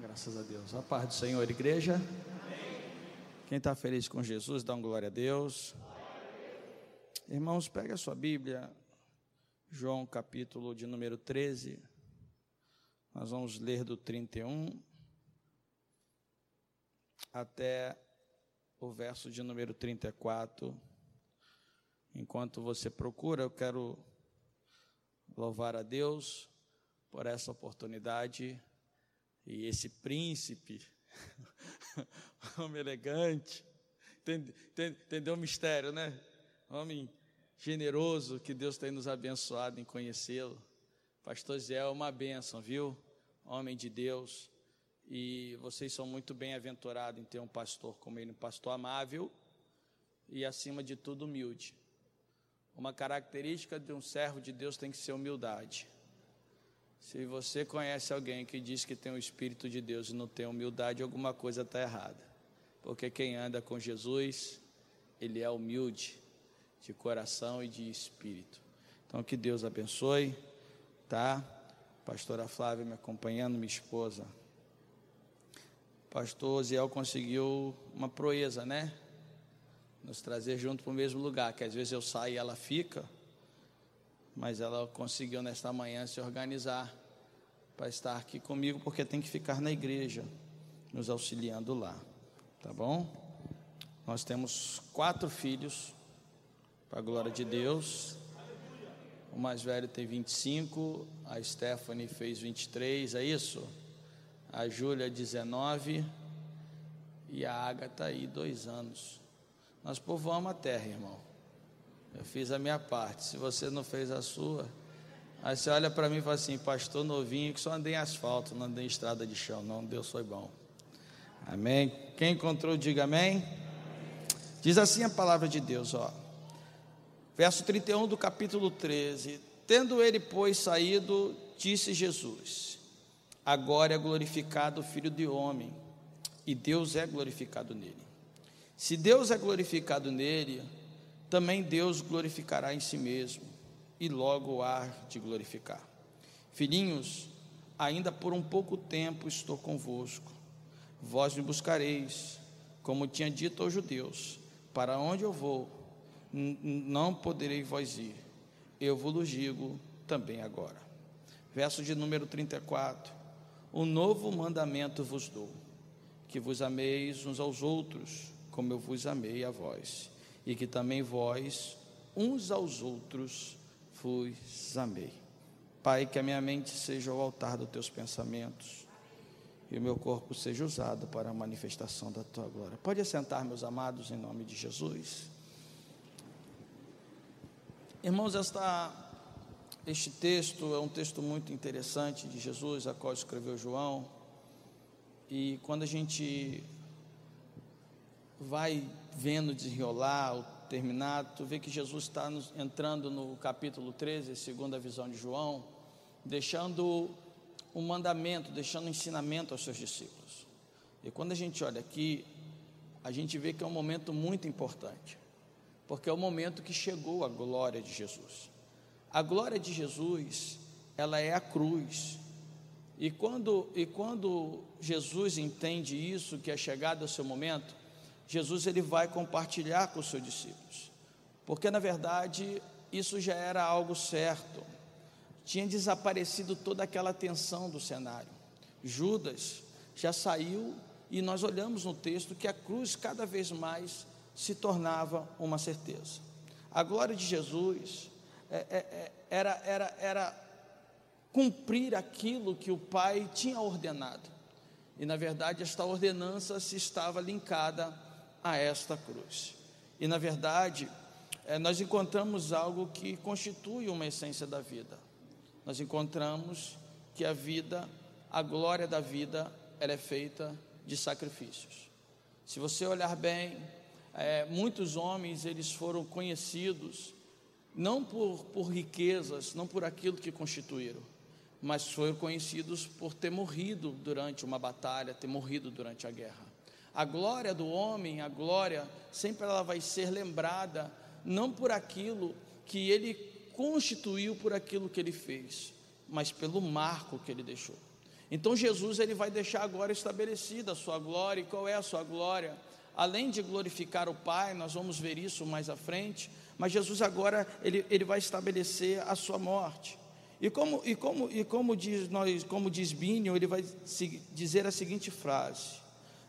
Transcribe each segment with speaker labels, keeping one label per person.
Speaker 1: Graças a Deus. A paz do Senhor, igreja. Quem está feliz com Jesus, dá um glória a Deus. Irmãos, pega a sua Bíblia, João capítulo de número 13. Nós vamos ler do 31 até o verso de número 34. Enquanto você procura, eu quero louvar a Deus por essa oportunidade e esse príncipe, homem elegante, entendeu o mistério, né? Homem generoso que Deus tem nos abençoado em conhecê-lo. Pastor Zé é uma bênção, viu? Homem de Deus. E vocês são muito bem-aventurados em ter um pastor como ele, um pastor amável e, acima de tudo, humilde. Uma característica de um servo de Deus tem que ser humildade. Se você conhece alguém que diz que tem o Espírito de Deus e não tem humildade, alguma coisa está errada. Porque quem anda com Jesus, ele é humilde de coração e de espírito. Então que Deus abençoe, tá? Pastora Flávia me acompanhando, minha esposa. Pastor Ziel conseguiu uma proeza, né? Nos trazer junto para o mesmo lugar, que às vezes eu saio e ela fica mas ela conseguiu nesta manhã se organizar para estar aqui comigo, porque tem que ficar na igreja, nos auxiliando lá, tá bom? Nós temos quatro filhos, para a glória de Deus. O mais velho tem 25, a Stephanie fez 23, é isso? A Júlia, 19 e a Agatha aí, dois anos. Nós povoamos a terra, irmão. Eu fiz a minha parte. Se você não fez a sua, aí você olha para mim e fala assim: Pastor novinho, que só andei em asfalto, não andei em estrada de chão. Não, Deus foi bom. Amém. Quem encontrou, diga amém. Diz assim a palavra de Deus, ó. Verso 31 do capítulo 13: Tendo ele, pois, saído, disse Jesus: Agora é glorificado o Filho de Homem, e Deus é glorificado nele. Se Deus é glorificado nele, também Deus glorificará em si mesmo, e logo há de glorificar. Filhinhos, ainda por um pouco tempo estou convosco. Vós me buscareis, como tinha dito aos judeus: Para onde eu vou, não poderei vós ir. Eu vos digo também agora. Verso de número 34. Um novo mandamento vos dou: que vos ameis uns aos outros, como eu vos amei a vós e que também vós, uns aos outros, vos amei. Pai, que a minha mente seja o altar dos teus pensamentos e o meu corpo seja usado para a manifestação da tua glória. Pode assentar, meus amados, em nome de Jesus. Irmãos, esta, este texto é um texto muito interessante de Jesus, a qual escreveu João. E quando a gente vai vendo desenrolar, o terminar, tu vê que Jesus está entrando no capítulo 13, segundo a visão de João, deixando um mandamento, deixando um ensinamento aos seus discípulos. E quando a gente olha aqui, a gente vê que é um momento muito importante, porque é o momento que chegou a glória de Jesus. A glória de Jesus, ela é a cruz. E quando, e quando Jesus entende isso, que é chegado ao seu momento, Jesus ele vai compartilhar com os seus discípulos. Porque na verdade isso já era algo certo. Tinha desaparecido toda aquela tensão do cenário. Judas já saiu e nós olhamos no texto que a cruz cada vez mais se tornava uma certeza. A glória de Jesus é, é, é era, era, era cumprir aquilo que o Pai tinha ordenado. E na verdade esta ordenança se estava linkada a esta cruz. E na verdade, é, nós encontramos algo que constitui uma essência da vida. Nós encontramos que a vida, a glória da vida, ela é feita de sacrifícios. Se você olhar bem, é, muitos homens eles foram conhecidos não por, por riquezas, não por aquilo que constituíram, mas foram conhecidos por ter morrido durante uma batalha, ter morrido durante a guerra. A glória do homem, a glória, sempre ela vai ser lembrada não por aquilo que ele constituiu, por aquilo que ele fez, mas pelo marco que ele deixou. Então Jesus ele vai deixar agora estabelecida a sua glória. E qual é a sua glória? Além de glorificar o Pai, nós vamos ver isso mais à frente, mas Jesus agora ele, ele vai estabelecer a sua morte. E como, e como, e como diz nós, como diz Bínio, ele vai dizer a seguinte frase: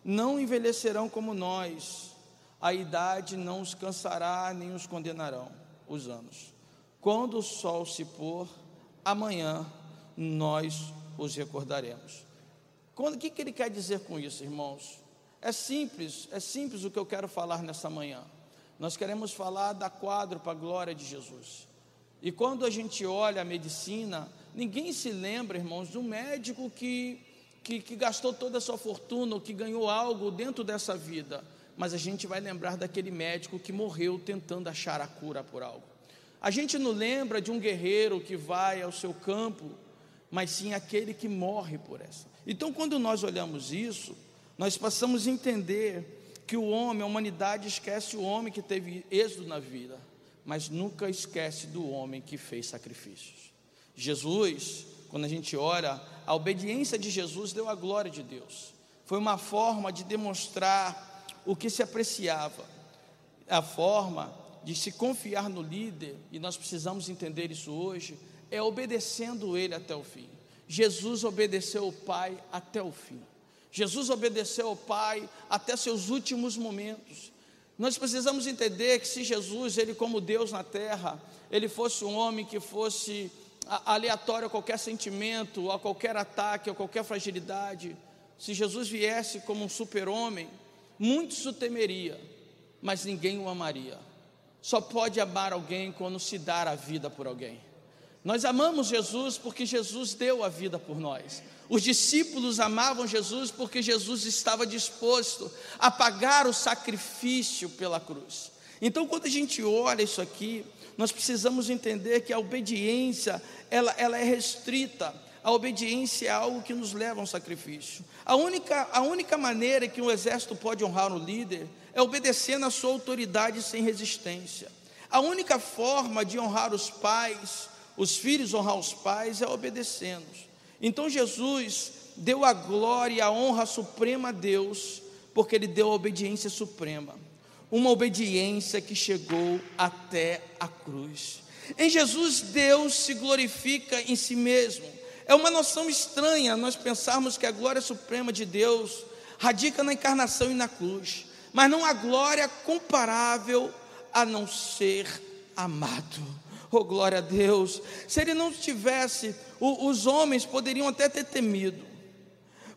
Speaker 1: Não envelhecerão como nós, a idade não os cansará nem os condenarão os anos. Quando o sol se pôr, amanhã nós os recordaremos. O que, que ele quer dizer com isso, irmãos? É simples, é simples o que eu quero falar nessa manhã. Nós queremos falar da quadro para a glória de Jesus. E quando a gente olha a medicina, ninguém se lembra, irmãos, um médico que, que, que gastou toda a sua fortuna, ou que ganhou algo dentro dessa vida. Mas a gente vai lembrar daquele médico que morreu tentando achar a cura por algo. A gente não lembra de um guerreiro que vai ao seu campo, mas sim aquele que morre por essa. Então, quando nós olhamos isso, nós passamos a entender que o homem, a humanidade esquece o homem que teve êxito na vida mas nunca esquece do homem que fez sacrifícios. Jesus, quando a gente ora, a obediência de Jesus deu a glória de Deus. Foi uma forma de demonstrar o que se apreciava, a forma de se confiar no líder, e nós precisamos entender isso hoje, é obedecendo ele até o fim. Jesus obedeceu o Pai até o fim. Jesus obedeceu ao Pai até seus últimos momentos. Nós precisamos entender que se Jesus, ele como Deus na terra, ele fosse um homem que fosse aleatório a qualquer sentimento, a qualquer ataque, a qualquer fragilidade, se Jesus viesse como um super-homem, muitos o temeria, mas ninguém o amaria. Só pode amar alguém quando se dar a vida por alguém. Nós amamos Jesus porque Jesus deu a vida por nós. Os discípulos amavam Jesus porque Jesus estava disposto a pagar o sacrifício pela cruz. Então, quando a gente olha isso aqui, nós precisamos entender que a obediência ela, ela é restrita. A obediência é algo que nos leva a um sacrifício. A única, a única maneira que um exército pode honrar o líder é obedecendo a sua autoridade sem resistência. A única forma de honrar os pais, os filhos honrar os pais, é obedecendo. Então Jesus deu a glória e a honra suprema a Deus, porque ele deu a obediência suprema. Uma obediência que chegou até a cruz. Em Jesus, Deus se glorifica em si mesmo. É uma noção estranha nós pensarmos que a glória suprema de Deus radica na encarnação e na cruz, mas não há glória comparável a não ser amado. Oh, glória a Deus. Se ele não tivesse, os homens poderiam até ter temido,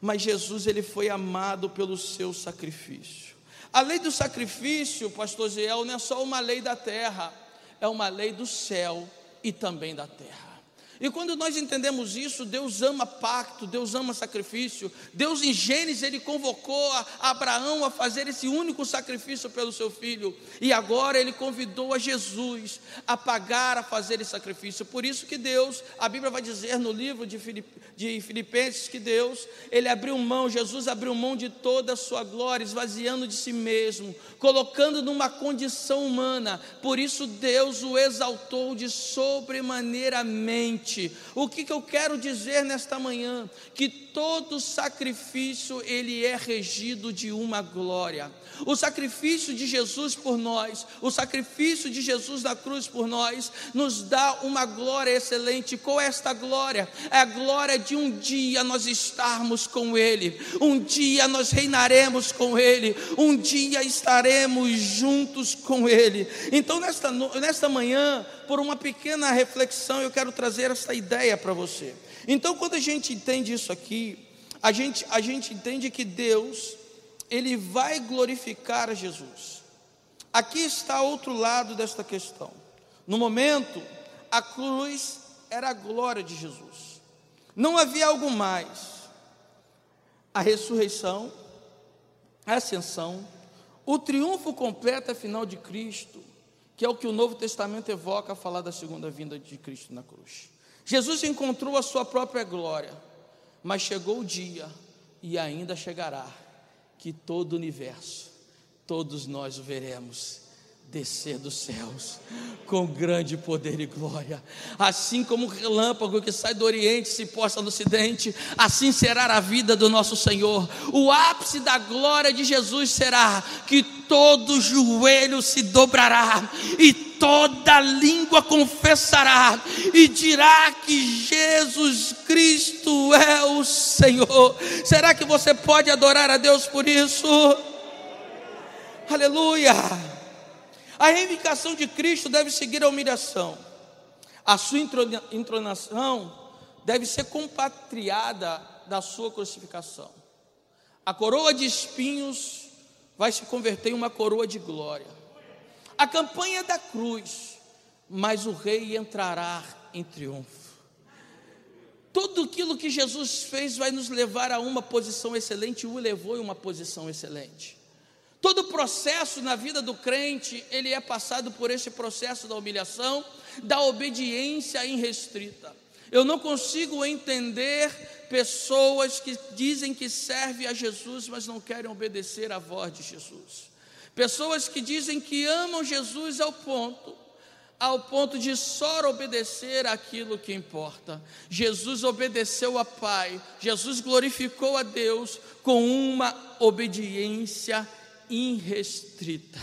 Speaker 1: mas Jesus ele foi amado pelo seu sacrifício. A lei do sacrifício, pastor Ziel, não é só uma lei da terra, é uma lei do céu e também da terra. E quando nós entendemos isso, Deus ama pacto, Deus ama sacrifício. Deus em Gênesis ele convocou a Abraão a fazer esse único sacrifício pelo seu filho, e agora ele convidou a Jesus a pagar a fazer esse sacrifício. Por isso que Deus, a Bíblia vai dizer no livro de, de Filipenses que Deus, ele abriu mão, Jesus abriu mão de toda a sua glória, esvaziando de si mesmo, colocando numa condição humana. Por isso Deus o exaltou de sobremaneiramente o que, que eu quero dizer nesta manhã? Que todo sacrifício ele é regido de uma glória. O sacrifício de Jesus por nós, o sacrifício de Jesus na cruz por nós, nos dá uma glória excelente. Qual é esta glória? É a glória de um dia nós estarmos com Ele, um dia nós reinaremos com Ele, um dia estaremos juntos com Ele. Então, nesta, nesta manhã, por uma pequena reflexão, eu quero trazer essa ideia para você. Então, quando a gente entende isso aqui, a gente, a gente entende que Deus, Ele vai glorificar Jesus. Aqui está outro lado desta questão. No momento, a cruz era a glória de Jesus. Não havia algo mais. A ressurreição, a ascensão, o triunfo completo final de Cristo, que é o que o Novo Testamento evoca a falar da segunda vinda de Cristo na cruz. Jesus encontrou a sua própria glória, mas chegou o dia, e ainda chegará, que todo o universo, todos nós o veremos descer dos céus com grande poder e glória. Assim como o relâmpago que sai do Oriente se posta no Ocidente, assim será a vida do nosso Senhor. O ápice da glória de Jesus será que todo joelho se dobrará e toda língua confessará e dirá que Jesus Cristo é o Senhor. Será que você pode adorar a Deus por isso? Aleluia! A reivindicação de Cristo deve seguir a humilhação. A sua entronação deve ser compatriada da sua crucificação. A coroa de espinhos vai se converter em uma coroa de glória. A campanha da cruz, mas o rei entrará em triunfo. Tudo aquilo que Jesus fez vai nos levar a uma posição excelente o levou em uma posição excelente. Todo processo na vida do crente, ele é passado por esse processo da humilhação, da obediência irrestrita. Eu não consigo entender pessoas que dizem que servem a Jesus, mas não querem obedecer à voz de Jesus. Pessoas que dizem que amam Jesus ao ponto ao ponto de só obedecer aquilo que importa. Jesus obedeceu a Pai, Jesus glorificou a Deus com uma obediência irrestrita.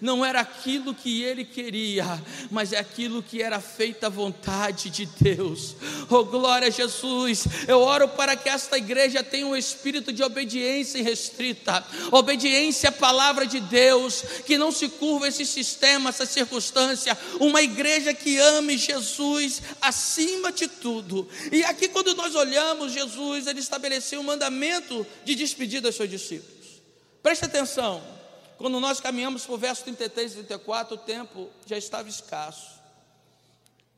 Speaker 1: Não era aquilo que ele queria, mas é aquilo que era feita a vontade de Deus. Oh, glória a Jesus! Eu oro para que esta igreja tenha um espírito de obediência irrestrita, obediência à palavra de Deus, que não se curva esse sistema, essa circunstância. Uma igreja que ame Jesus acima de tudo. E aqui, quando nós olhamos Jesus, ele estabeleceu um mandamento de despedir dos seus discípulos. Preste atenção, quando nós caminhamos para o verso 33 e 34, o tempo já estava escasso.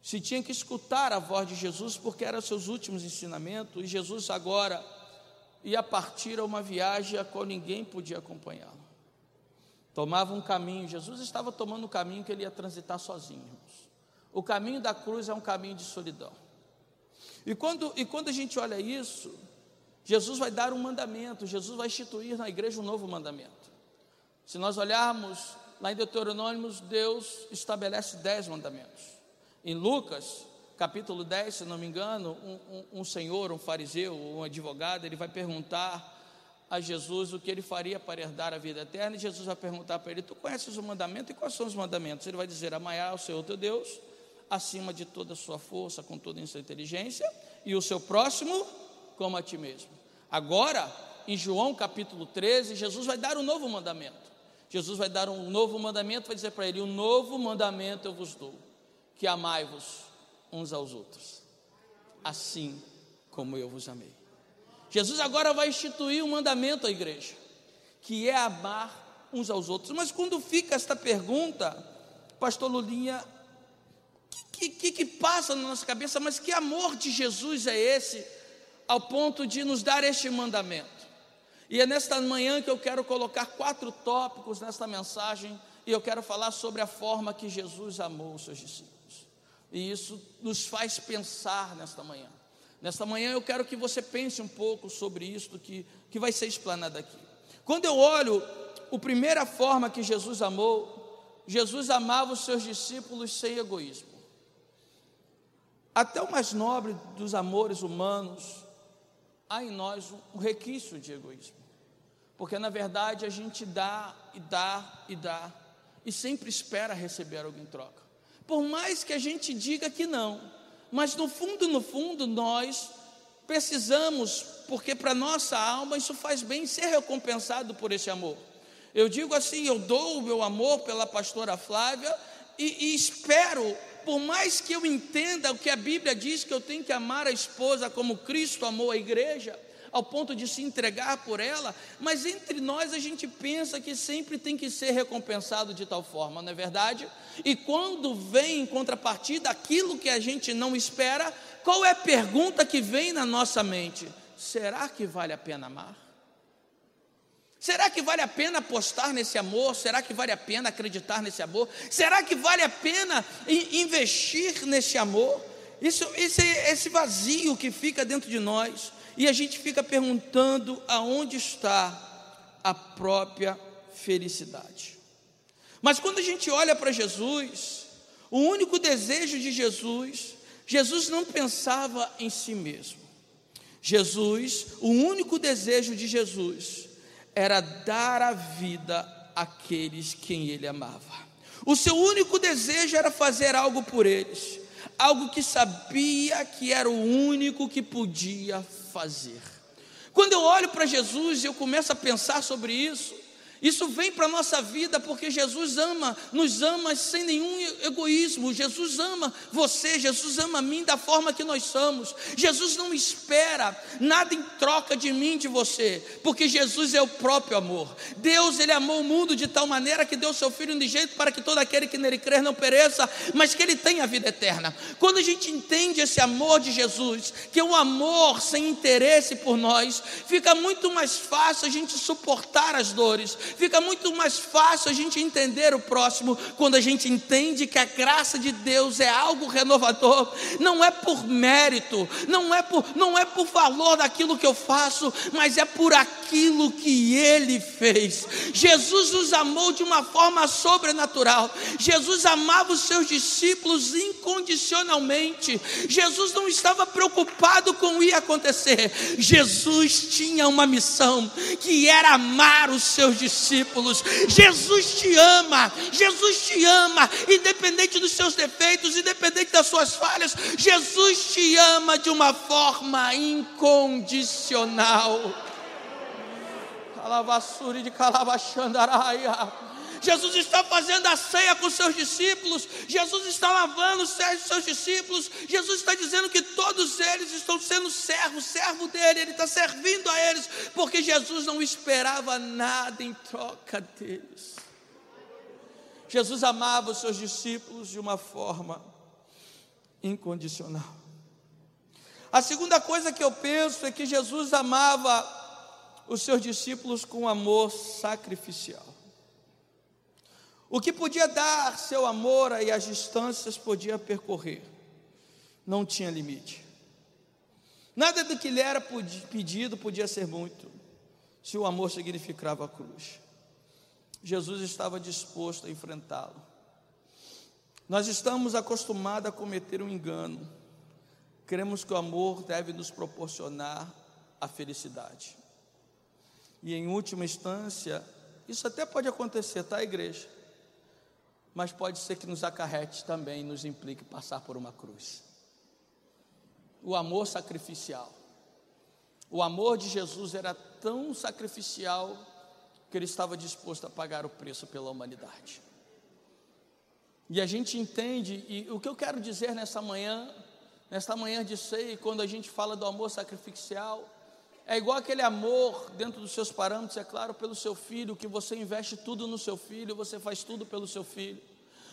Speaker 1: Se tinha que escutar a voz de Jesus, porque eram seus últimos ensinamentos, e Jesus agora ia partir a uma viagem a qual ninguém podia acompanhá-lo. Tomava um caminho, Jesus estava tomando um caminho que ele ia transitar sozinho. O caminho da cruz é um caminho de solidão. E quando, e quando a gente olha isso, Jesus vai dar um mandamento, Jesus vai instituir na igreja um novo mandamento. Se nós olharmos lá em Deuteronômio, Deus estabelece dez mandamentos. Em Lucas, capítulo 10, se não me engano, um, um, um senhor, um fariseu, um advogado, ele vai perguntar a Jesus o que ele faria para herdar a vida eterna, e Jesus vai perguntar para ele: Tu conheces o mandamento e quais são os mandamentos? Ele vai dizer: Amanhã o Senhor teu Deus, acima de toda a sua força, com toda a sua inteligência, e o seu próximo como a ti mesmo. Agora, em João capítulo 13, Jesus vai dar um novo mandamento. Jesus vai dar um novo mandamento, vai dizer para ele: Um novo mandamento eu vos dou, que amai-vos uns aos outros, assim como eu vos amei. Jesus agora vai instituir um mandamento à igreja, que é amar uns aos outros. Mas quando fica esta pergunta, pastor Lulinha, o que, que, que, passa na nossa cabeça? Mas que amor de Jesus é esse? Ao ponto de nos dar este mandamento. E é nesta manhã que eu quero colocar quatro tópicos nesta mensagem, e eu quero falar sobre a forma que Jesus amou os seus discípulos. E isso nos faz pensar nesta manhã. Nesta manhã eu quero que você pense um pouco sobre isso que, que vai ser explanado aqui. Quando eu olho a primeira forma que Jesus amou, Jesus amava os seus discípulos sem egoísmo. Até o mais nobre dos amores humanos, há em nós um requisito de egoísmo. Porque na verdade a gente dá e dá e dá e sempre espera receber algo em troca. Por mais que a gente diga que não, mas no fundo, no fundo, nós precisamos, porque para nossa alma isso faz bem ser recompensado por esse amor. Eu digo assim: eu dou o meu amor pela pastora Flávia e, e espero por mais que eu entenda o que a Bíblia diz, que eu tenho que amar a esposa como Cristo amou a igreja, ao ponto de se entregar por ela, mas entre nós a gente pensa que sempre tem que ser recompensado de tal forma, não é verdade? E quando vem em contrapartida aquilo que a gente não espera, qual é a pergunta que vem na nossa mente? Será que vale a pena amar? Será que vale a pena apostar nesse amor? Será que vale a pena acreditar nesse amor? Será que vale a pena investir nesse amor? Isso, esse, esse vazio que fica dentro de nós e a gente fica perguntando aonde está a própria felicidade. Mas quando a gente olha para Jesus, o único desejo de Jesus, Jesus não pensava em si mesmo. Jesus, o único desejo de Jesus era dar a vida àqueles quem ele amava. O seu único desejo era fazer algo por eles, algo que sabia que era o único que podia fazer. Quando eu olho para Jesus e eu começo a pensar sobre isso, isso vem para a nossa vida porque Jesus ama, nos ama sem nenhum egoísmo. Jesus ama você, Jesus ama mim da forma que nós somos. Jesus não espera nada em troca de mim, de você, porque Jesus é o próprio amor. Deus, Ele amou o mundo de tal maneira que deu seu Filho jeito para que todo aquele que nele crer não pereça, mas que ele tenha a vida eterna. Quando a gente entende esse amor de Jesus, que é um amor sem interesse por nós, fica muito mais fácil a gente suportar as dores Fica muito mais fácil a gente entender o próximo quando a gente entende que a graça de Deus é algo renovador, não é por mérito, não é por, não é por valor daquilo que eu faço, mas é por aquilo que Ele fez. Jesus nos amou de uma forma sobrenatural, Jesus amava os seus discípulos incondicionalmente, Jesus não estava preocupado com o que ia acontecer, Jesus tinha uma missão que era amar os seus discípulos discípulos. Jesus te ama, Jesus te ama, independente dos seus defeitos, independente das suas falhas, Jesus te ama de uma forma incondicional. Calavassuri de Calabachandaraia. Jesus está fazendo a ceia com seus discípulos, Jesus está lavando os pés dos seus discípulos, Jesus está dizendo que todos eles estão sendo servos, servo dele, ele está servindo a eles, porque Jesus não esperava nada em troca deles. Jesus amava os seus discípulos de uma forma incondicional. A segunda coisa que eu penso é que Jesus amava os seus discípulos com amor sacrificial. O que podia dar seu amor e as distâncias podia percorrer, não tinha limite. Nada do que lhe era pedido podia ser muito, se o amor significava a cruz. Jesus estava disposto a enfrentá-lo. Nós estamos acostumados a cometer um engano. Cremos que o amor deve nos proporcionar a felicidade. E em última instância, isso até pode acontecer, tá, igreja? Mas pode ser que nos acarrete também, nos implique passar por uma cruz. O amor sacrificial. O amor de Jesus era tão sacrificial que ele estava disposto a pagar o preço pela humanidade. E a gente entende, e o que eu quero dizer nessa manhã, nesta manhã de ceia, quando a gente fala do amor sacrificial, é igual aquele amor dentro dos seus parâmetros, é claro, pelo seu filho, que você investe tudo no seu filho, você faz tudo pelo seu filho.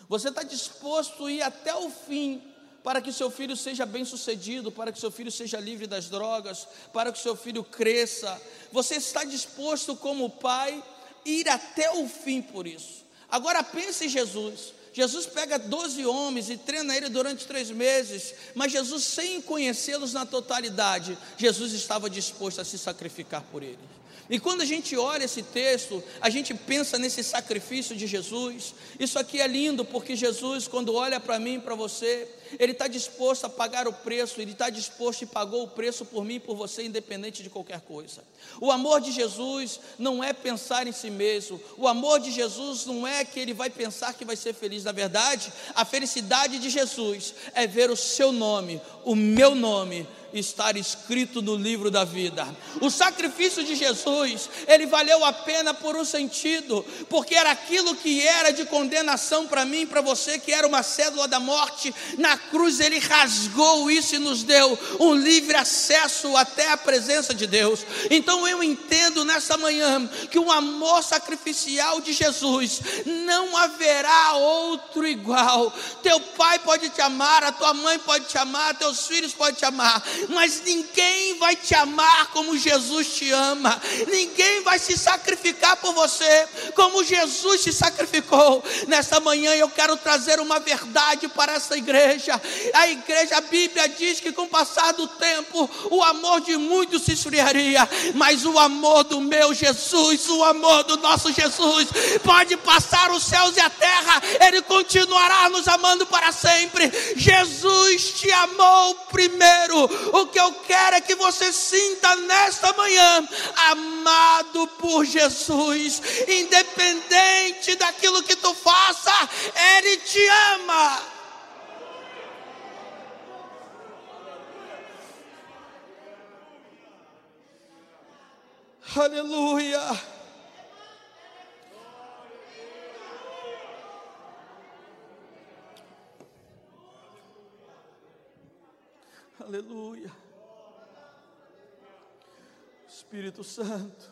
Speaker 1: Você está disposto a ir até o fim para que seu filho seja bem sucedido, para que seu filho seja livre das drogas, para que seu filho cresça. Você está disposto, como pai, ir até o fim por isso. Agora pense em Jesus. Jesus pega 12 homens e treina ele durante três meses, mas Jesus, sem conhecê-los na totalidade, Jesus estava disposto a se sacrificar por eles. E quando a gente olha esse texto, a gente pensa nesse sacrifício de Jesus. Isso aqui é lindo, porque Jesus, quando olha para mim, para você, Ele está disposto a pagar o preço, Ele está disposto e pagou o preço por mim e por você, independente de qualquer coisa. O amor de Jesus não é pensar em si mesmo, o amor de Jesus não é que Ele vai pensar que vai ser feliz. Na verdade, a felicidade de Jesus é ver o seu nome, o meu nome estar escrito no livro da vida. O sacrifício de Jesus, ele valeu a pena por um sentido, porque era aquilo que era de condenação para mim, para você, que era uma cédula da morte. Na cruz ele rasgou isso e nos deu um livre acesso até a presença de Deus. Então eu entendo nessa manhã que o amor sacrificial de Jesus não haverá outro igual. Teu pai pode te amar, a tua mãe pode te amar, teus filhos podem te amar, mas ninguém vai te amar como Jesus te ama, ninguém vai se sacrificar por você como Jesus se sacrificou. Nessa manhã eu quero trazer uma verdade para essa igreja. A igreja, a Bíblia diz que com o passar do tempo, o amor de muitos se esfriaria, mas o amor do meu Jesus, o amor do nosso Jesus, pode passar os céus e a terra, ele continuará nos amando para sempre. Jesus te amou primeiro. O que eu quero é que você sinta nesta manhã, amado por Jesus, independente daquilo que tu faça, ele te ama. Aleluia. Aleluia. Espírito Santo.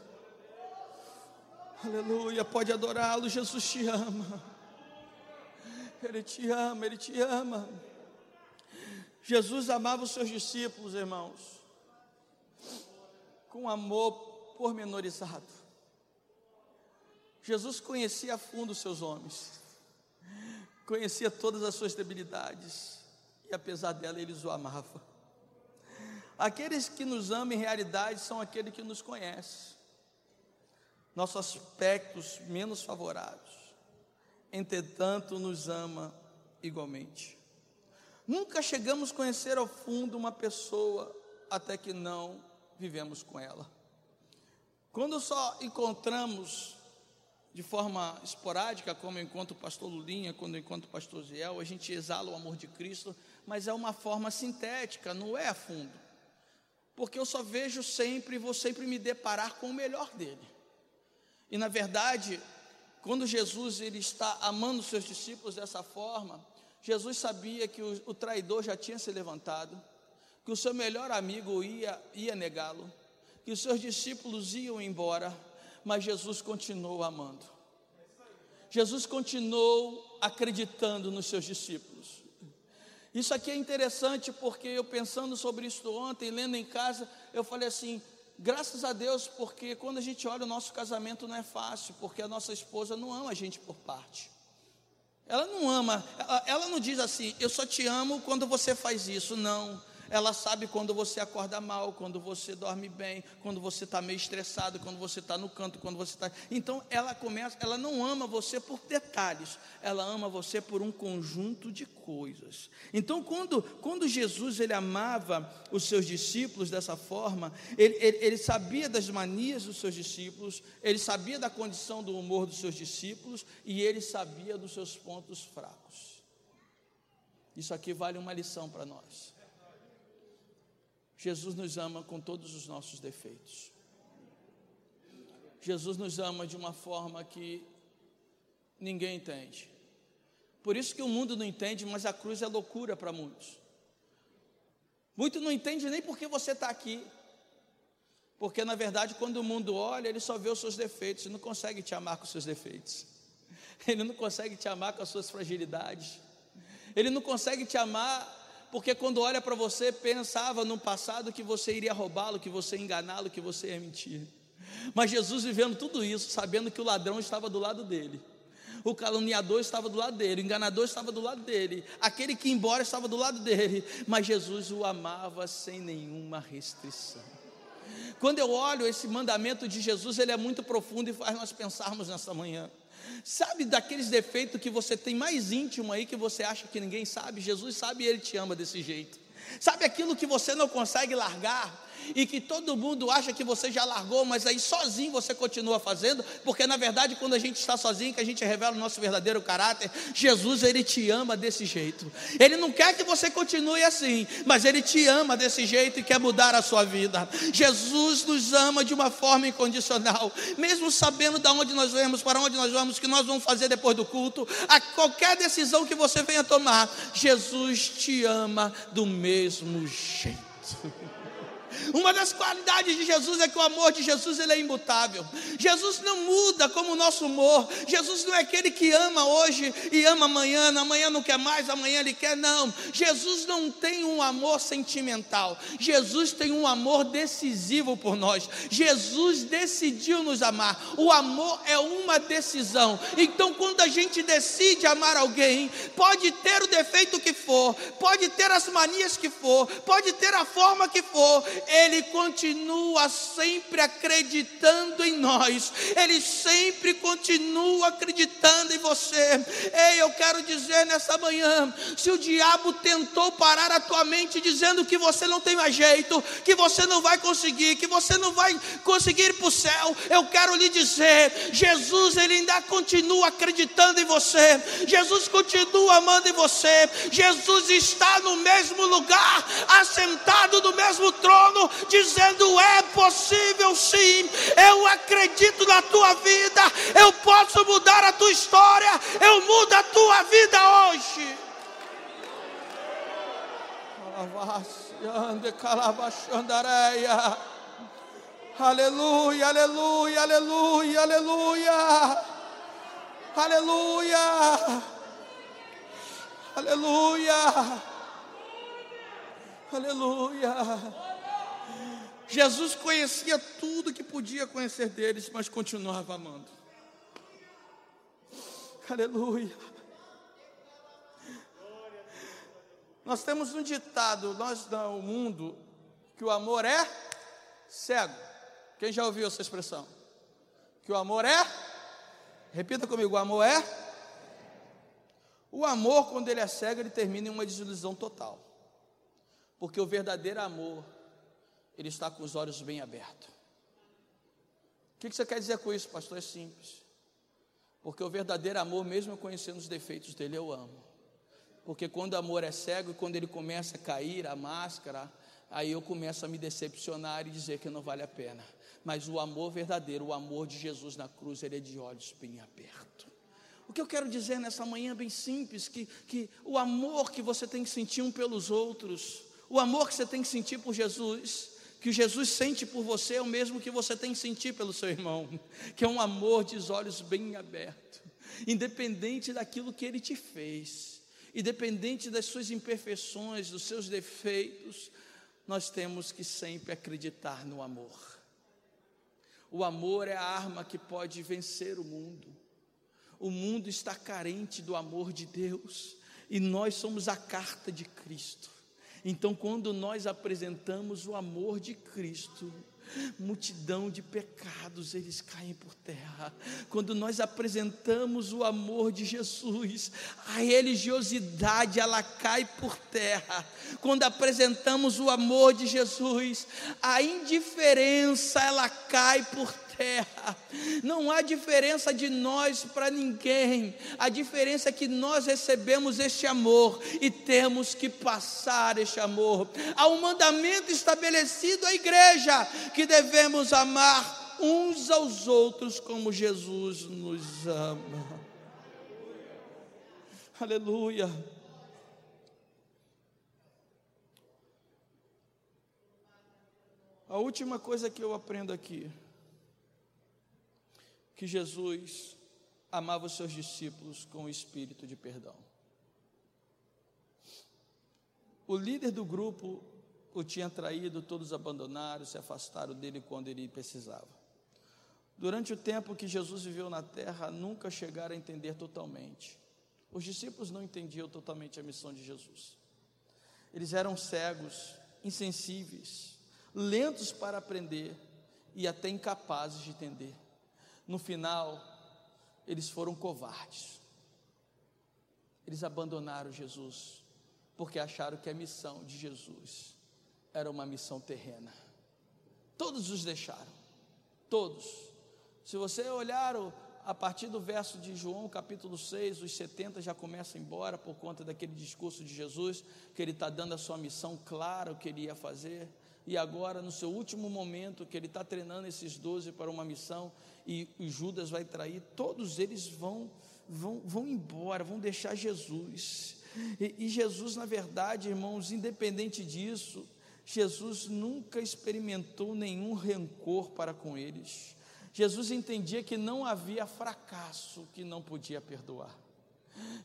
Speaker 1: Aleluia. Pode adorá-lo. Jesus te ama. Ele te ama, ele te ama. Jesus amava os seus discípulos, irmãos, com amor pormenorizado. Jesus conhecia a fundo os seus homens, conhecia todas as suas debilidades, e apesar dela, ele os amava. Aqueles que nos amam em realidade são aqueles que nos conhecem. Nossos aspectos menos favoráveis. Entretanto, nos ama igualmente. Nunca chegamos a conhecer ao fundo uma pessoa até que não vivemos com ela. Quando só encontramos de forma esporádica, como eu encontro o pastor Lulinha, quando eu encontro o pastor Ziel, a gente exala o amor de Cristo, mas é uma forma sintética, não é a fundo porque eu só vejo sempre vou sempre me deparar com o melhor dele. E na verdade, quando Jesus ele está amando os seus discípulos dessa forma, Jesus sabia que o, o traidor já tinha se levantado, que o seu melhor amigo ia, ia negá-lo, que os seus discípulos iam embora, mas Jesus continuou amando. Jesus continuou acreditando nos seus discípulos. Isso aqui é interessante porque eu pensando sobre isso ontem, lendo em casa, eu falei assim: graças a Deus, porque quando a gente olha o nosso casamento não é fácil, porque a nossa esposa não ama a gente por parte. Ela não ama, ela, ela não diz assim, eu só te amo quando você faz isso, não. Ela sabe quando você acorda mal, quando você dorme bem, quando você está meio estressado, quando você está no canto, quando você está. Então ela começa, ela não ama você por detalhes, ela ama você por um conjunto de coisas. Então quando, quando Jesus ele amava os seus discípulos dessa forma, ele, ele, ele sabia das manias dos seus discípulos, ele sabia da condição do humor dos seus discípulos e ele sabia dos seus pontos fracos. Isso aqui vale uma lição para nós. Jesus nos ama com todos os nossos defeitos. Jesus nos ama de uma forma que ninguém entende. Por isso que o mundo não entende, mas a cruz é loucura para muitos. Muito não entende nem porque você está aqui. Porque na verdade, quando o mundo olha, ele só vê os seus defeitos, ele não consegue te amar com os seus defeitos. Ele não consegue te amar com as suas fragilidades. Ele não consegue te amar porque quando olha para você, pensava no passado que você iria roubá-lo, que você ia enganá-lo, que você ia mentir. Mas Jesus vivendo tudo isso, sabendo que o ladrão estava do lado dele, o caluniador estava do lado dele, o enganador estava do lado dele, aquele que ia embora estava do lado dele, mas Jesus o amava sem nenhuma restrição. Quando eu olho esse mandamento de Jesus, ele é muito profundo e faz nós pensarmos nessa manhã. Sabe daqueles defeitos que você tem mais íntimo aí que você acha que ninguém sabe? Jesus sabe e ele te ama desse jeito. Sabe aquilo que você não consegue largar? E que todo mundo acha que você já largou, mas aí sozinho você continua fazendo, porque na verdade quando a gente está sozinho que a gente revela o nosso verdadeiro caráter, Jesus ele te ama desse jeito. Ele não quer que você continue assim, mas ele te ama desse jeito e quer mudar a sua vida. Jesus nos ama de uma forma incondicional, mesmo sabendo de onde nós vamos, para onde nós vamos, o que nós vamos fazer depois do culto, a qualquer decisão que você venha tomar, Jesus te ama do mesmo jeito. Uma das qualidades de Jesus é que o amor de Jesus ele é imutável. Jesus não muda como o nosso humor. Jesus não é aquele que ama hoje e ama amanhã, amanhã não quer mais, amanhã ele quer, não. Jesus não tem um amor sentimental. Jesus tem um amor decisivo por nós. Jesus decidiu nos amar. O amor é uma decisão. Então, quando a gente decide amar alguém, pode ter o defeito que for, pode ter as manias que for, pode ter a forma que for, ele continua sempre acreditando em nós, ele sempre continua acreditando em você. Ei, eu quero dizer nessa manhã: se o diabo tentou parar a tua mente dizendo que você não tem mais jeito, que você não vai conseguir, que você não vai conseguir ir para o céu, eu quero lhe dizer: Jesus, ele ainda continua acreditando em você, Jesus continua amando em você, Jesus está no mesmo lugar, assentado no mesmo trono, dizendo: é possível sim, eu acredito na tua vida, eu posso mudar a tua história, eu mudo a tua vida hoje. Aleluia, aleluia, aleluia, aleluia. Aleluia. Aleluia. Aleluia. Jesus conhecia tudo que podia conhecer deles, mas continuava amando. Aleluia. Nós temos um ditado, nós no mundo, que o amor é cego. Quem já ouviu essa expressão? Que o amor é? Repita comigo, o amor é? O amor, quando ele é cego, ele termina em uma desilusão total. Porque o verdadeiro amor, ele está com os olhos bem abertos. O que você quer dizer com isso, pastor? É simples. Porque o verdadeiro amor, mesmo conhecendo os defeitos dele, eu amo. Porque quando o amor é cego e quando ele começa a cair, a máscara, aí eu começo a me decepcionar e dizer que não vale a pena. Mas o amor verdadeiro, o amor de Jesus na cruz, ele é de olhos bem abertos. O que eu quero dizer nessa manhã bem simples, que, que o amor que você tem que sentir um pelos outros, o amor que você tem que sentir por Jesus, que Jesus sente por você é o mesmo que você tem que sentir pelo seu irmão, que é um amor de olhos bem abertos, independente daquilo que ele te fez, independente das suas imperfeições, dos seus defeitos, nós temos que sempre acreditar no amor. O amor é a arma que pode vencer o mundo. O mundo está carente do amor de Deus e nós somos a carta de Cristo. Então, quando nós apresentamos o amor de Cristo, multidão de pecados eles caem por terra. Quando nós apresentamos o amor de Jesus, a religiosidade ela cai por terra. Quando apresentamos o amor de Jesus, a indiferença ela cai por terra terra. Não há diferença de nós para ninguém. A diferença é que nós recebemos este amor e temos que passar este amor. Há um mandamento estabelecido à igreja que devemos amar uns aos outros como Jesus nos ama. Aleluia. A última coisa que eu aprendo aqui que Jesus amava os seus discípulos com o espírito de perdão. O líder do grupo o tinha traído, todos abandonaram, se afastaram dele quando ele precisava. Durante o tempo que Jesus viveu na terra, nunca chegaram a entender totalmente. Os discípulos não entendiam totalmente a missão de Jesus. Eles eram cegos, insensíveis, lentos para aprender e até incapazes de entender no final, eles foram covardes. Eles abandonaram Jesus, porque acharam que a missão de Jesus era uma missão terrena. Todos os deixaram, todos. Se você olhar a partir do verso de João, capítulo 6, os 70 já começam embora por conta daquele discurso de Jesus, que ele está dando a sua missão clara, o que ele ia fazer. E agora, no seu último momento, que ele está treinando esses doze para uma missão, e, Judas vai trair, todos eles vão, vão, vão embora, vão deixar Jesus. E, e Jesus, na verdade, irmãos, independente disso, Jesus nunca experimentou nenhum rancor para com eles. Jesus entendia que não havia fracasso que não podia perdoar.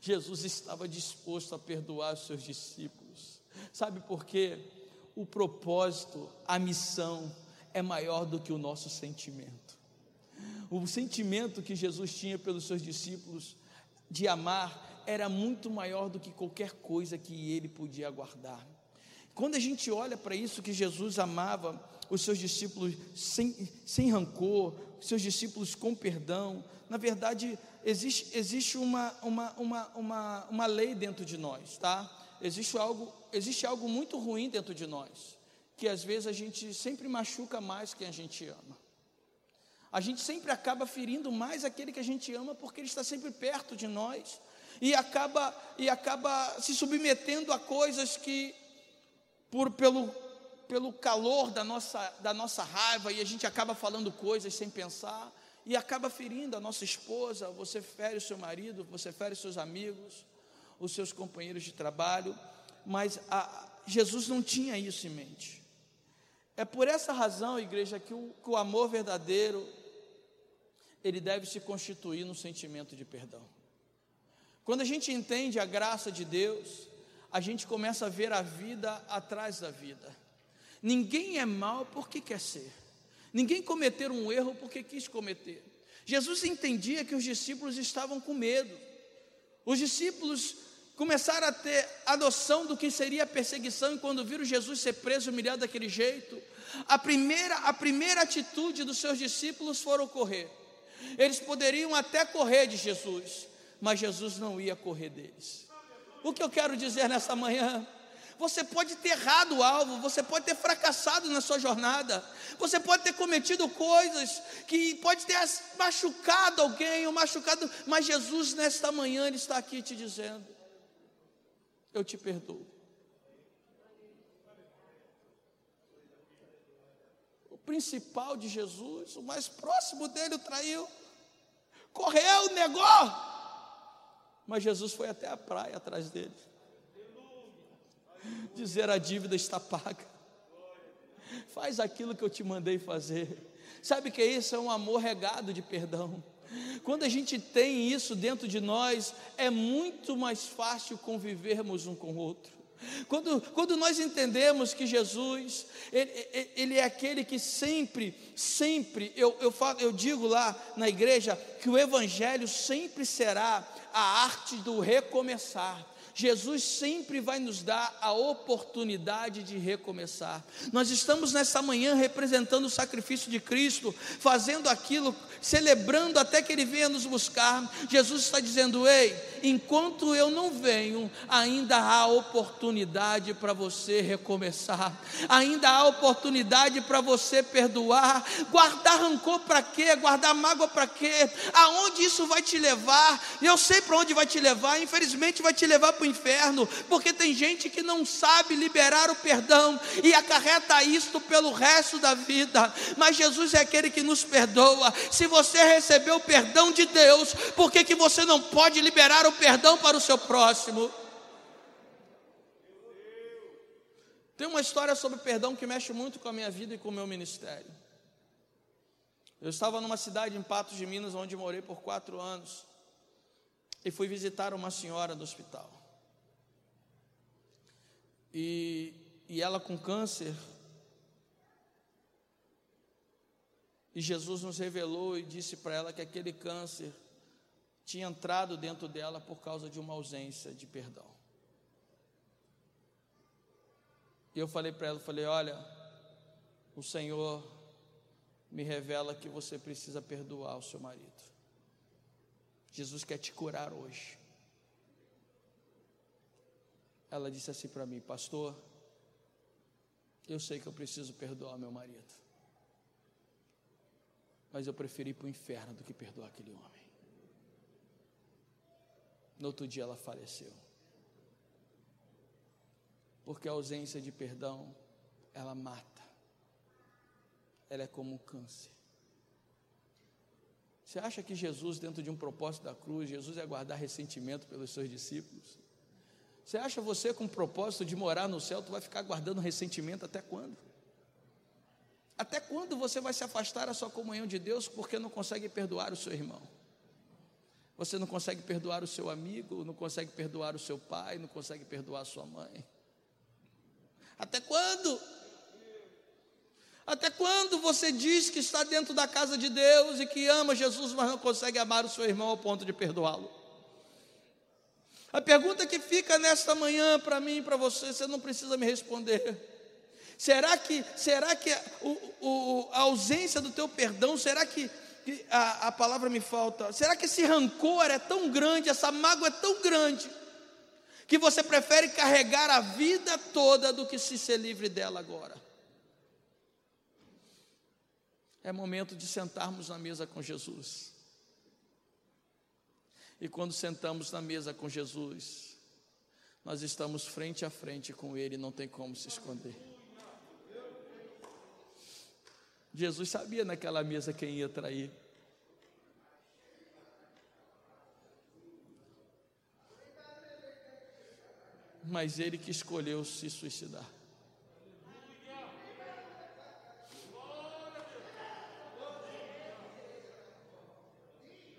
Speaker 1: Jesus estava disposto a perdoar os seus discípulos. Sabe por quê? O propósito, a missão é maior do que o nosso sentimento. O sentimento que Jesus tinha pelos seus discípulos de amar era muito maior do que qualquer coisa que ele podia guardar. Quando a gente olha para isso que Jesus amava os seus discípulos sem, sem rancor, seus discípulos com perdão, na verdade, existe, existe uma, uma, uma, uma, uma lei dentro de nós, tá? Existe algo, existe algo muito ruim dentro de nós, que às vezes a gente sempre machuca mais quem a gente ama. A gente sempre acaba ferindo mais aquele que a gente ama porque ele está sempre perto de nós e acaba e acaba se submetendo a coisas que por pelo pelo calor da nossa da nossa raiva e a gente acaba falando coisas sem pensar e acaba ferindo a nossa esposa, você fere o seu marido, você fere os seus amigos, os seus companheiros de trabalho, mas a, Jesus não tinha isso em mente. É por essa razão, igreja, que o, que o amor verdadeiro ele deve se constituir no sentimento de perdão. Quando a gente entende a graça de Deus, a gente começa a ver a vida atrás da vida. Ninguém é mal porque quer ser. Ninguém cometeu um erro porque quis cometer. Jesus entendia que os discípulos estavam com medo. Os discípulos começaram a ter a noção do que seria a perseguição e quando viram Jesus ser preso, humilhado daquele jeito, a primeira, a primeira atitude dos seus discípulos foram correr. Eles poderiam até correr de Jesus, mas Jesus não ia correr deles. O que eu quero dizer nessa manhã você pode ter errado o alvo, você pode ter fracassado na sua jornada, você pode ter cometido coisas que pode ter machucado alguém ou machucado, mas Jesus nesta manhã ele está aqui te dizendo: eu te perdoo. O principal de Jesus, o mais próximo dele o traiu, correu, negou. Mas Jesus foi até a praia atrás dele dizer a dívida está paga. Faz aquilo que eu te mandei fazer. Sabe que isso é um amor regado de perdão. Quando a gente tem isso dentro de nós, é muito mais fácil convivermos um com o outro. Quando, quando nós entendemos que Jesus, ele, ele é aquele que sempre, sempre, eu, eu, falo, eu digo lá na igreja, que o Evangelho sempre será a arte do recomeçar. Jesus sempre vai nos dar a oportunidade de recomeçar. Nós estamos nessa manhã representando o sacrifício de Cristo, fazendo aquilo, celebrando até que Ele venha nos buscar. Jesus está dizendo: Ei, enquanto eu não venho, ainda há oportunidade para você recomeçar, ainda há oportunidade para você perdoar. Guardar rancor para quê? Guardar mágoa para quê? Aonde isso vai te levar? Eu sei para onde vai te levar, infelizmente vai te levar para o inferno, porque tem gente que não sabe liberar o perdão e acarreta isto pelo resto da vida. Mas Jesus é aquele que nos perdoa. Se você recebeu o perdão de Deus, por que, que você não pode liberar o perdão para o seu próximo? Tem uma história sobre perdão que mexe muito com a minha vida e com o meu ministério. Eu estava numa cidade em Patos de Minas, onde morei por quatro anos, e fui visitar uma senhora do hospital e, e ela com câncer. E Jesus nos revelou e disse para ela que aquele câncer tinha entrado dentro dela por causa de uma ausência de perdão. E eu falei para ela, falei, olha, o Senhor me revela que você precisa perdoar o seu marido. Jesus quer te curar hoje ela disse assim para mim: Pastor, eu sei que eu preciso perdoar meu marido, mas eu preferi ir para o inferno do que perdoar aquele homem. No outro dia ela faleceu, porque a ausência de perdão ela mata, ela é como um câncer. Você acha que Jesus, dentro de um propósito da cruz, Jesus ia guardar ressentimento pelos seus discípulos? Você acha você com o propósito de morar no céu, tu vai ficar guardando ressentimento até quando? Até quando você vai se afastar da sua comunhão de Deus porque não consegue perdoar o seu irmão? Você não consegue perdoar o seu amigo, não consegue perdoar o seu pai, não consegue perdoar a sua mãe. Até quando? Até quando você diz que está dentro da casa de Deus e que ama Jesus, mas não consegue amar o seu irmão ao ponto de perdoá-lo? A pergunta que fica nesta manhã para mim e para você, você não precisa me responder. Será que, será que o, o, a ausência do teu perdão, será que, a, a palavra me falta? Será que esse rancor é tão grande, essa mágoa é tão grande, que você prefere carregar a vida toda do que se ser livre dela agora? É momento de sentarmos na mesa com Jesus. E quando sentamos na mesa com Jesus, nós estamos frente a frente com Ele, não tem como se esconder. Jesus sabia naquela mesa quem ia trair. Mas ele que escolheu se suicidar.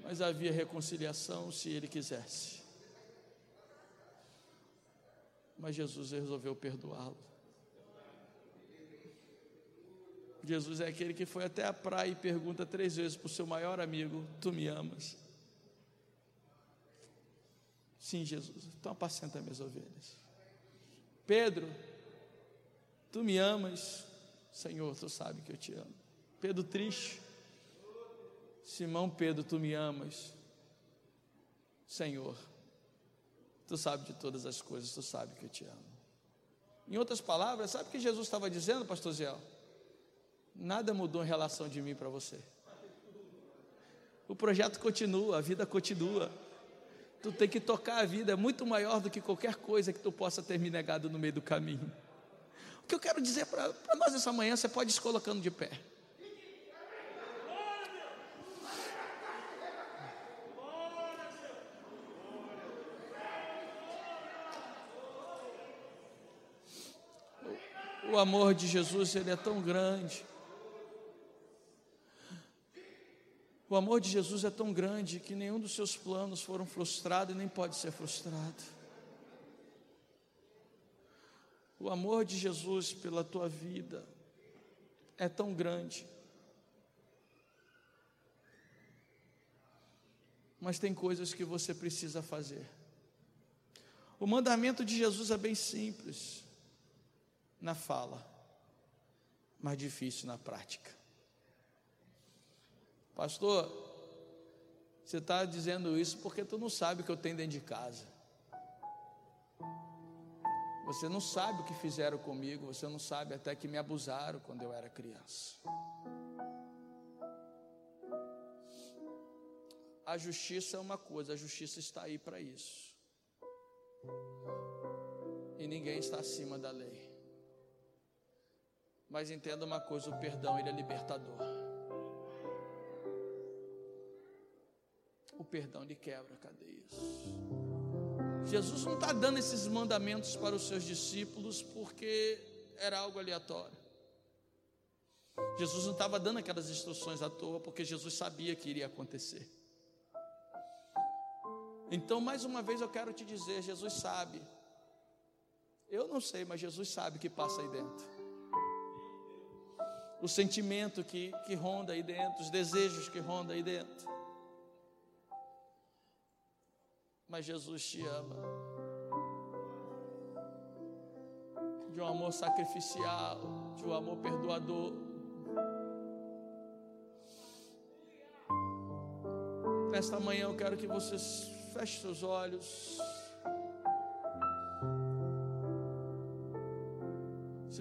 Speaker 1: Mas havia reconciliação se ele quisesse. Mas Jesus resolveu perdoá-lo. Jesus é aquele que foi até a praia e pergunta três vezes para o seu maior amigo: Tu me amas? Sim, Jesus, então apacenta minhas ovelhas. Pedro, tu me amas? Senhor, tu sabe que eu te amo. Pedro triste, Simão Pedro, tu me amas? Senhor, tu sabe de todas as coisas, tu sabe que eu te amo. Em outras palavras, sabe o que Jesus estava dizendo, pastor Ziel? Nada mudou em relação de mim para você. O projeto continua, a vida continua. Tu tem que tocar a vida, é muito maior do que qualquer coisa que tu possa ter me negado no meio do caminho. O que eu quero dizer para nós essa manhã, você pode ir se colocando de pé. O amor de Jesus, ele é tão grande. O amor de Jesus é tão grande que nenhum dos seus planos foram frustrados e nem pode ser frustrado. O amor de Jesus pela tua vida é tão grande. Mas tem coisas que você precisa fazer. O mandamento de Jesus é bem simples na fala, mas difícil na prática. Pastor, você está dizendo isso porque tu não sabe o que eu tenho dentro de casa. Você não sabe o que fizeram comigo, você não sabe até que me abusaram quando eu era criança. A justiça é uma coisa, a justiça está aí para isso. E ninguém está acima da lei. Mas entenda uma coisa: o perdão ele é libertador. O perdão lhe quebra cadeias. Jesus não está dando esses mandamentos para os seus discípulos porque era algo aleatório. Jesus não estava dando aquelas instruções à toa porque Jesus sabia que iria acontecer. Então, mais uma vez eu quero te dizer: Jesus sabe. Eu não sei, mas Jesus sabe o que passa aí dentro o sentimento que, que ronda aí dentro, os desejos que ronda aí dentro. Mas Jesus te ama. De um amor sacrificial, de um amor perdoador. Nesta manhã eu quero que vocês fechem seus olhos.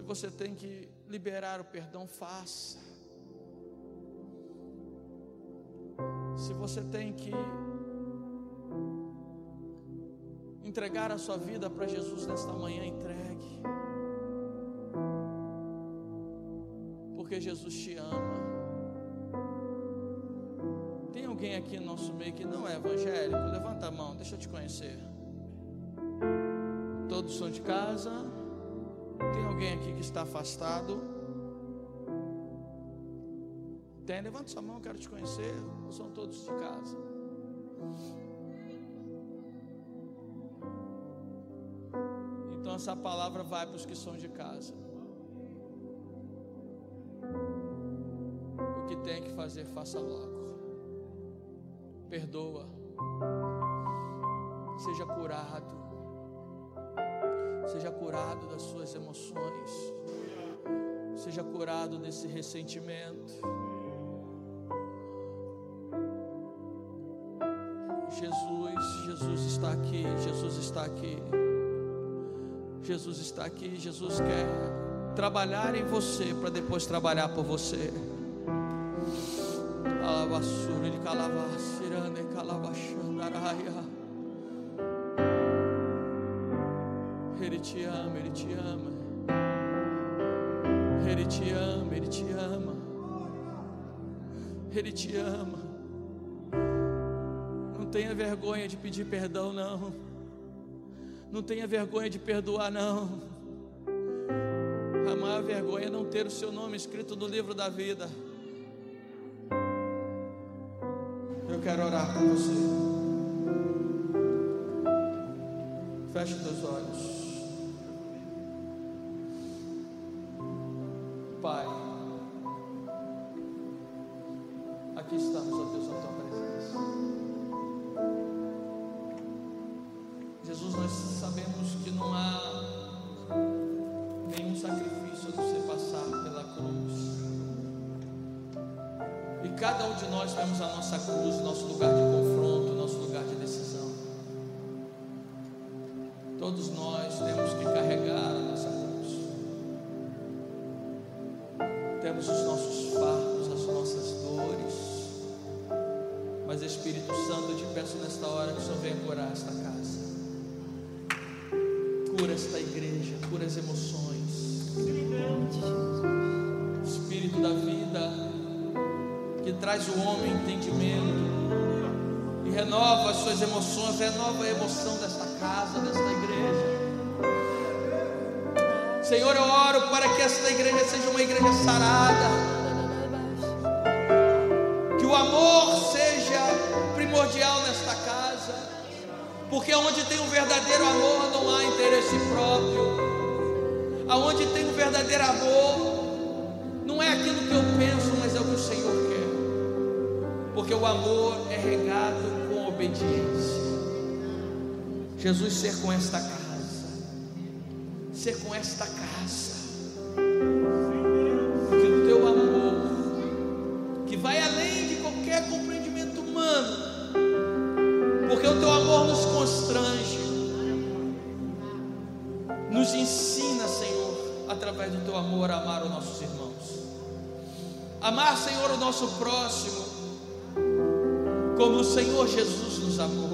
Speaker 1: Você tem que liberar o perdão, faça. Se você tem que entregar a sua vida para Jesus nesta manhã, entregue. Porque Jesus te ama. Tem alguém aqui no nosso meio que não é evangélico? Levanta a mão, deixa eu te conhecer. Todos são de casa? Tem alguém aqui que está afastado? Tem? Levanta sua mão, quero te conhecer. São todos de casa? Então essa palavra vai para os que são de casa. O que tem que fazer, faça logo. Perdoa. Seja curado Seja curado das suas emoções. Seja curado desse ressentimento. Jesus, Jesus está aqui, Jesus está aqui. Jesus está aqui, Jesus quer trabalhar em você para depois trabalhar por você. Ama. Não tenha vergonha de pedir perdão, não. Não tenha vergonha de perdoar, não. A maior vergonha é não ter o seu nome escrito no livro da vida. Eu quero orar com você. Feche os olhos. Esta igreja seja uma igreja sarada. Que o amor seja primordial nesta casa. Porque onde tem um verdadeiro amor não há interesse próprio. Aonde tem um verdadeiro amor, não é aquilo que eu penso, mas é o que o Senhor quer. Porque o amor é regado com obediência. Jesus ser com esta casa ser com esta casa. Amar, Senhor, o nosso próximo, como o Senhor Jesus nos amou.